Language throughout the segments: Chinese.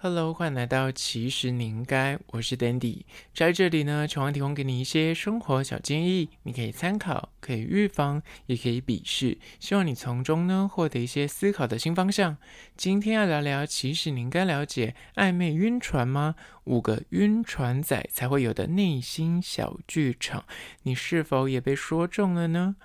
Hello，欢迎来到其实你应该，我是 Dandy，在这里呢，希望提供给你一些生活小建议，你可以参考，可以预防，也可以鄙视，希望你从中呢获得一些思考的新方向。今天要聊聊，其实你应该了解暧昧晕船吗？五个晕船仔才会有的内心小剧场，你是否也被说中了呢？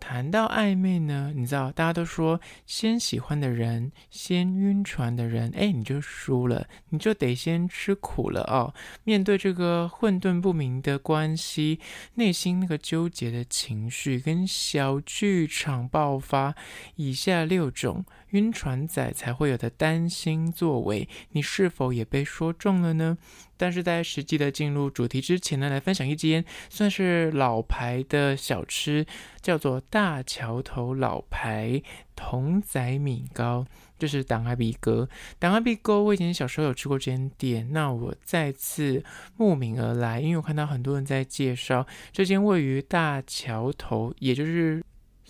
谈到暧昧呢，你知道大家都说，先喜欢的人，先晕船的人，哎，你就输了，你就得先吃苦了哦。面对这个混沌不明的关系，内心那个纠结的情绪跟小剧场爆发，以下六种晕船仔才会有的担心作为，你是否也被说中了呢？但是在实际的进入主题之前呢，来分享一间算是老牌的小吃，叫做大桥头老牌童仔米糕，就是党阿鼻哥。党阿鼻哥，我以前小时候有吃过这间店，那我再次慕名而来，因为我看到很多人在介绍这间位于大桥头，也就是。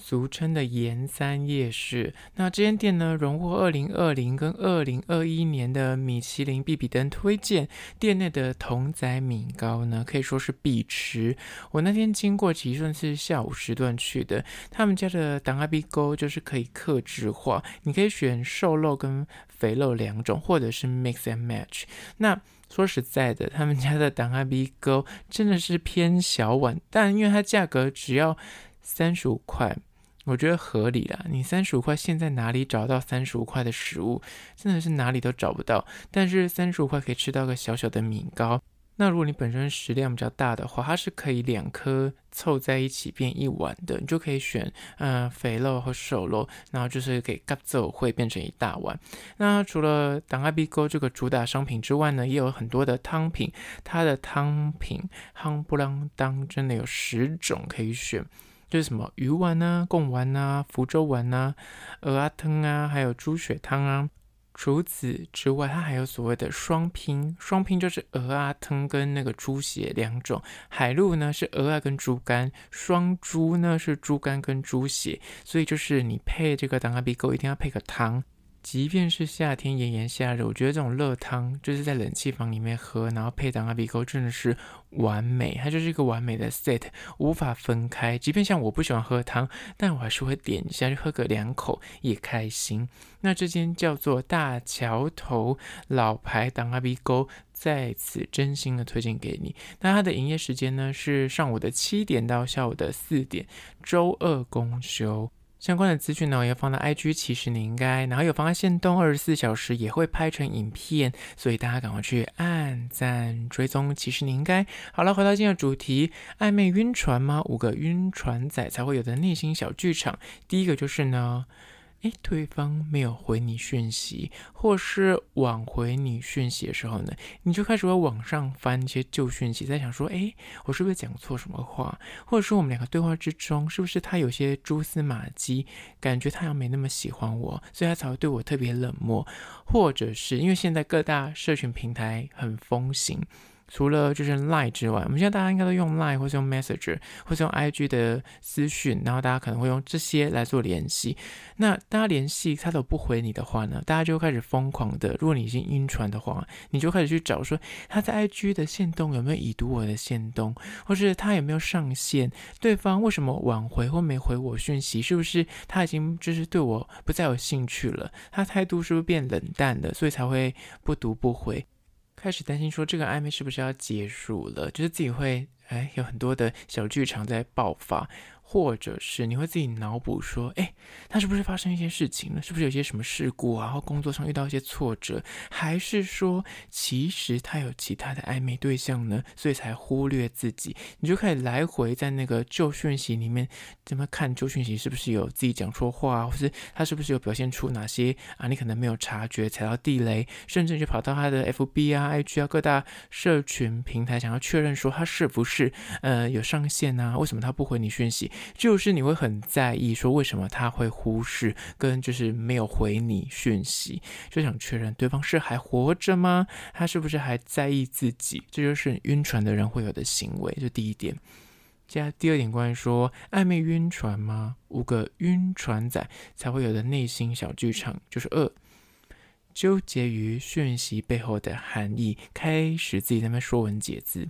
俗称的盐三夜市，那这间店呢，荣获二零二零跟二零二一年的米其林必比登推荐。店内的童仔米糕呢，可以说是必吃。我那天经过，其实算是下午时段去的。他们家的档仔米糕就是可以客制化，你可以选瘦肉跟肥肉两种，或者是 mix and match。那说实在的，他们家的档仔米糕真的是偏小碗，但因为它价格只要三十五块。我觉得合理啦，你三十五块，现在哪里找到三十五块的食物？真的是哪里都找不到。但是三十五块可以吃到个小小的米糕。那如果你本身食量比较大的话，它是可以两颗凑在一起变一碗的，你就可以选嗯、肥肉和瘦肉，然后就是给嘎走会变成一大碗。那除了档仔米糕这个主打商品之外呢，也有很多的汤品，它的汤品夯不啷当真的有十种可以选。就是什么鱼丸啊、贡丸啊、福州丸啊、鹅啊汤啊，还有猪血汤啊。除此之外，它还有所谓的双拼，双拼就是鹅啊汤跟那个猪血两种。海陆呢是鹅啊跟猪肝，双猪呢是猪肝跟猪血。所以就是你配这个当阿比狗一定要配个汤。即便是夏天炎炎夏日，我觉得这种热汤就是在冷气房里面喝，然后配档仔米糕真的是完美，它就是一个完美的 set，无法分开。即便像我不喜欢喝汤，但我还是会点一下，就喝个两口也开心。那这间叫做大桥头老牌档仔米糕，在此真心的推荐给你。那它的营业时间呢是上午的七点到下午的四点，周二公休。相关的资讯呢，我要放到 IG，其实你应该，然后有放在限动，二十四小时也会拍成影片，所以大家赶快去按赞追踪。其实你应该好了，回到今天的主题，暧昧晕船吗？五个晕船仔才会有的内心小剧场。第一个就是呢。诶，对方没有回你讯息，或是晚回你讯息的时候呢，你就开始会往上翻一些旧讯息，在想说，诶，我是不是讲错什么话？或者说我们两个对话之中，是不是他有些蛛丝马迹，感觉他好像没那么喜欢我，所以他才会对我特别冷漠？或者是因为现在各大社群平台很风行。除了就是 Line 之外，我们现在大家应该都用 Line 或是用 Messenger 或是用 IG 的私讯，然后大家可能会用这些来做联系。那大家联系他都不回你的话呢，大家就开始疯狂的。如果你已经晕船的话，你就开始去找说他在 IG 的线动有没有已读我的线动，或是他有没有上线？对方为什么晚回或没回我讯息？是不是他已经就是对我不再有兴趣了？他态度是不是变冷淡了？所以才会不读不回？开始担心说这个暧昧是不是要结束了？就是自己会哎有很多的小剧场在爆发。或者是你会自己脑补说，哎，他是不是发生一些事情了？是不是有些什么事故啊？或工作上遇到一些挫折，还是说其实他有其他的暧昧对象呢？所以才忽略自己？你就开始来回在那个旧讯息里面怎么看旧讯息，是不是有自己讲错话，或是他是不是有表现出哪些啊？你可能没有察觉踩到地雷，甚至就跑到他的 FB 啊、IG 啊各大社群平台，想要确认说他是不是呃有上线啊？为什么他不回你讯息？就是你会很在意，说为什么他会忽视跟就是没有回你讯息，就想确认对方是还活着吗？他是不是还在意自己？这就是晕船的人会有的行为。就第一点，接下来第二点，关于说暧昧晕船吗？五个晕船仔才会有的内心小剧场，就是二。纠结于讯息背后的含义，开始自己在那说文解字。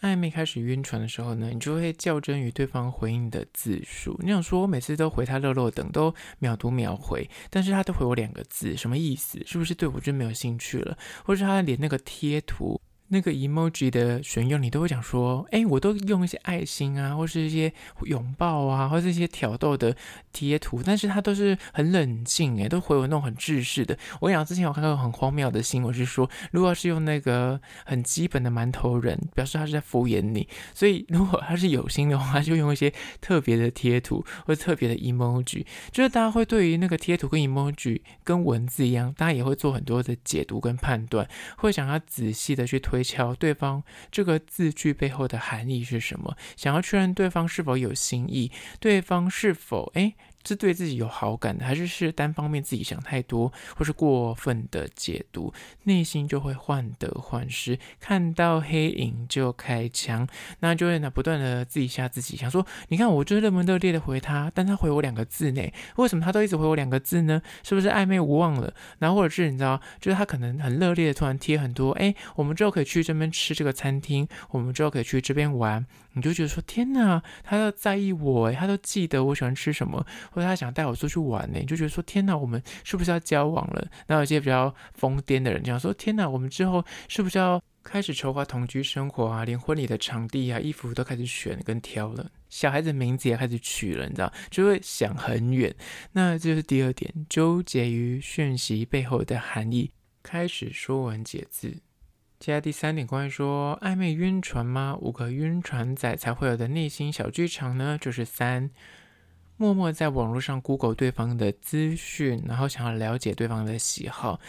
暧昧开始晕船的时候呢，你就会较真于对方回应的字数。你想说，我每次都回他乐乐等，都秒读秒回，但是他都回我两个字，什么意思？是不是对我就没有兴趣了？或者他连那个贴图？那个 emoji 的选用，你都会讲说，哎，我都用一些爱心啊，或是一些拥抱啊，或是一些挑逗的贴图，但是他都是很冷静，哎，都回我那种很制式的。我跟你讲，之前我看到很荒谬的新闻是说，如果是用那个很基本的馒头人，表示他是在敷衍你，所以如果他是有心的话，就用一些特别的贴图或特别的 emoji，就是大家会对于那个贴图跟 emoji 跟文字一样，大家也会做很多的解读跟判断，会想要仔细的去推。瞧对方这个字句背后的含义是什么？想要确认对方是否有心意，对方是否诶。是对自己有好感的，还是是单方面自己想太多，或是过分的解读，内心就会患得患失，看到黑影就开枪，那就会呢不断的自己吓自己，想说，你看我就那么热烈的回他，但他回我两个字呢，为什么他都一直回我两个字呢？是不是暧昧无望了？然后或者是你知道，就是他可能很热烈的突然贴很多，哎，我们之后可以去这边吃这个餐厅，我们之后可以去这边玩。你就觉得说天哪，他都在意我诶，他都记得我喜欢吃什么，或者他想带我出去玩呢？就觉得说天哪，我们是不是要交往了？那有些比较疯癫的人讲说天哪，我们之后是不是要开始筹划同居生活啊？连婚礼的场地啊、衣服都开始选跟挑了，小孩子名字也开始取了，你知道，就会想很远。那这就是第二点，纠结于讯息背后的含义，开始说文解字。接下来第三点，关于说暧昧晕船吗？五个晕船仔才会有的内心小剧场呢，就是三，默默在网络上 Google 对方的资讯，然后想要了解对方的喜好。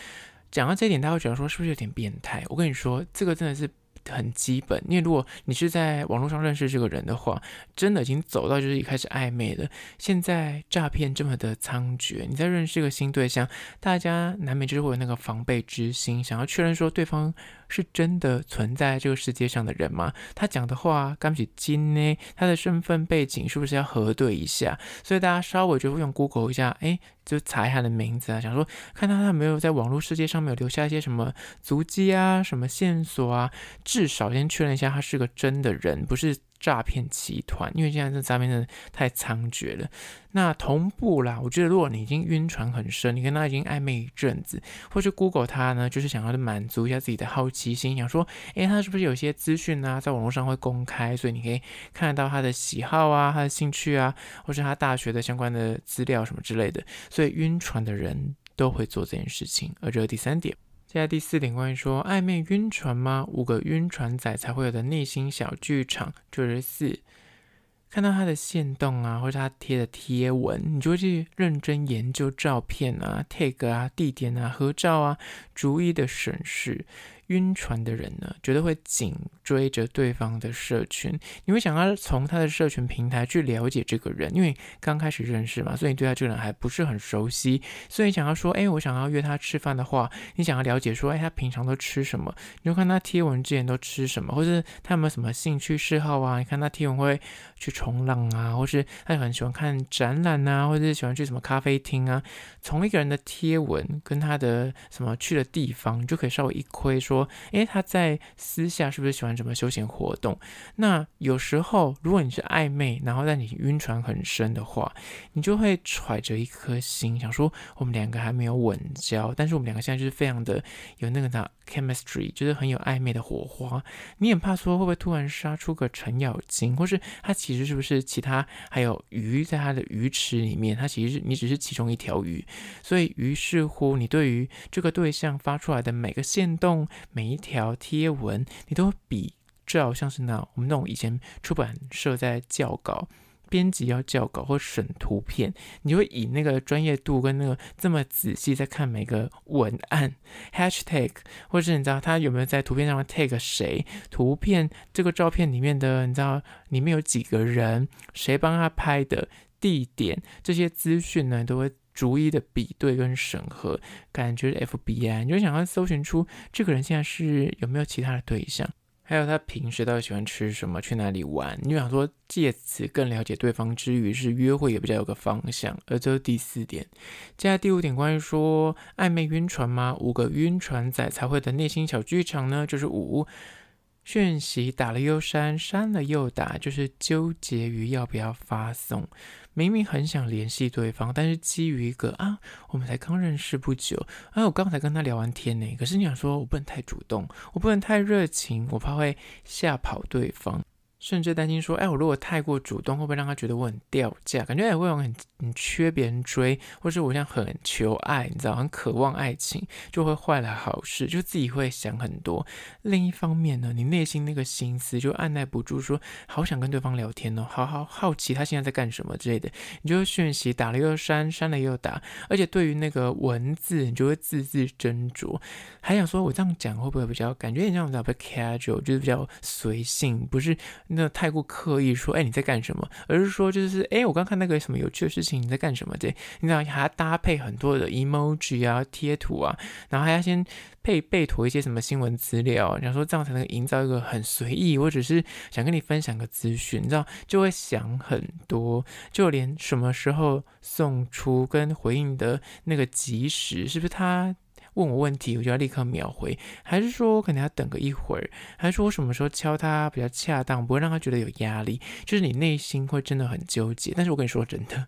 讲到这一点，大家会觉得说是不是有点变态？我跟你说，这个真的是。很基本，因为如果你是在网络上认识这个人的话，真的已经走到就是一开始暧昧了。现在诈骗这么的猖獗，你在认识一个新对象，大家难免就是会有那个防备之心，想要确认说对方是真的存在这个世界上的人吗？他讲的话敢不真呢？他的身份背景是不是要核对一下？所以大家稍微就会用 Google 一下，哎。就查一下他的名字啊，想说看他有没有在网络世界上面有留下一些什么足迹啊、什么线索啊，至少先确认一下他是个真的人，不是。诈骗集团，因为现在这诈骗真的太猖獗了。那同步啦，我觉得如果你已经晕船很深，你跟他已经暧昧一阵子，或是 Google 他呢，就是想要满足一下自己的好奇心，想说，诶，他是不是有些资讯啊，在网络上会公开，所以你可以看得到他的喜好啊，他的兴趣啊，或是他大学的相关的资料什么之类的。所以晕船的人都会做这件事情。而这个第三点。接下来第四点，关于说暧昧晕船吗？五个晕船仔才会有的内心小剧场，就是四。看到他的线动啊，或者他贴的贴文，你就会去认真研究照片啊、tag 啊、地点啊、合照啊，逐一的审视。晕船的人呢，绝对会紧追着对方的社群。你会想要从他的社群平台去了解这个人，因为刚开始认识嘛，所以你对他这个人还不是很熟悉。所以想要说，哎，我想要约他吃饭的话，你想要了解说，哎，他平常都吃什么？你就看他贴文之前都吃什么，或是他有没有什么兴趣嗜好啊？你看他贴文会去冲浪啊，或是他很喜欢看展览啊，或者是喜欢去什么咖啡厅啊？从一个人的贴文跟他的什么去的地方，你就可以稍微一窥说。诶，他在私下是不是喜欢什么休闲活动？那有时候，如果你是暧昧，然后在你晕船很深的话，你就会揣着一颗心，想说我们两个还没有稳交，但是我们两个现在就是非常的有那个的 chemistry，就是很有暧昧的火花。你很怕说会不会突然杀出个程咬金，或是他其实是不是其他还有鱼在他的鱼池里面？他其实是你只是其中一条鱼，所以于是乎，你对于这个对象发出来的每个线动。每一条贴文，你都会比照像是那我们那种以前出版社在校稿，编辑要校稿或审图片，你会以那个专业度跟那个这么仔细在看每个文案 hashtag，或是你知道他有没有在图片上面 tag 谁，图片这个照片里面的你知道里面有几个人，谁帮他拍的，地点这些资讯呢，都会。逐一的比对跟审核，感觉 FBI，你就想要搜寻出这个人现在是有没有其他的对象，还有他平时到底喜欢吃什么，去哪里玩。你就想说借此更了解对方之余，是约会也比较有个方向。而这是第四点。接下来第五点，关于说暧昧晕船吗？五个晕船仔才会的内心小剧场呢，就是五。讯息打了又删，删了又打，就是纠结于要不要发送。明明很想联系对方，但是基于一个啊，我们才刚认识不久，啊，我刚才跟他聊完天呢。可是你想说，我不能太主动，我不能太热情，我怕会吓跑对方。甚至担心说，哎，我如果太过主动，会不会让他觉得我很掉价？感觉也会有很很缺别人追，或是我像很求爱，你知道，很渴望爱情，就会坏了好事，就自己会想很多。另一方面呢，你内心那个心思就按捺不住说，说好想跟对方聊天哦，好好好奇他现在在干什么之类的，你就会讯息打了又删，删了又打，而且对于那个文字，你就会字字斟酌，还想说我这样讲会不会比较感觉你这样子比较 casual，就是比较随性，不是？那太过刻意说，哎，你在干什么？而是说，就是，哎，我刚看那个什么有趣的事情，你在干什么？对，你知道还要搭配很多的 emoji 啊、贴图啊，然后还要先配备妥一些什么新闻资料，然后说这样才能营造一个很随意，或者是想跟你分享个资讯，你知道就会想很多，就连什么时候送出跟回应的那个及时，是不是他？问我问题，我就要立刻秒回，还是说我可能要等个一会儿，还是说我什么时候敲他比较恰当，不会让他觉得有压力？就是你内心会真的很纠结。但是我跟你说真的，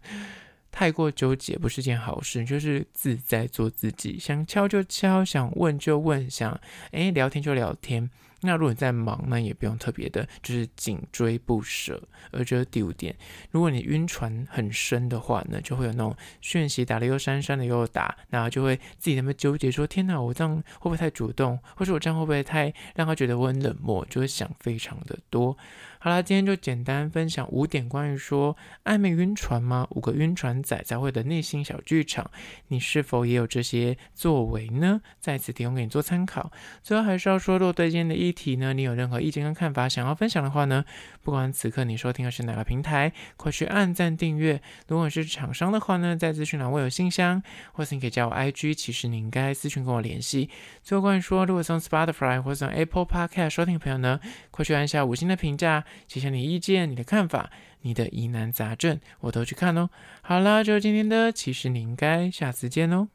太过纠结不是件好事，就是自在做自己，想敲就敲，想问就问，想诶聊天就聊天。那如果你在忙，那也不用特别的，就是紧追不舍。而这是第五点，如果你晕船很深的话呢，就会有那种讯息打了又删，删了又打，然后就会自己那么纠结说：天哪，我这样会不会太主动？或者我这样会不会太让他觉得我很冷漠？就会想非常的多。好啦，今天就简单分享五点关于说暧昧晕船吗？五个晕船仔才会的内心小剧场，你是否也有这些作为呢？在此提供给你做参考。最后还是要说，若对今天的议题呢，你有任何意见跟看法想要分享的话呢，不管此刻你收听的是哪个平台，快去按赞订阅。如果是厂商的话呢，在资讯栏我有信箱，或是你可以加我 IG，其实你应该私讯跟我联系。最后关于说，如果从 Spotify 或者从 Apple Podcast 收听的朋友呢，快去按下五星的评价。写下你意见、你的看法、你的疑难杂症，我都去看哦。好啦，就是今天的，其实你应该下次见哦。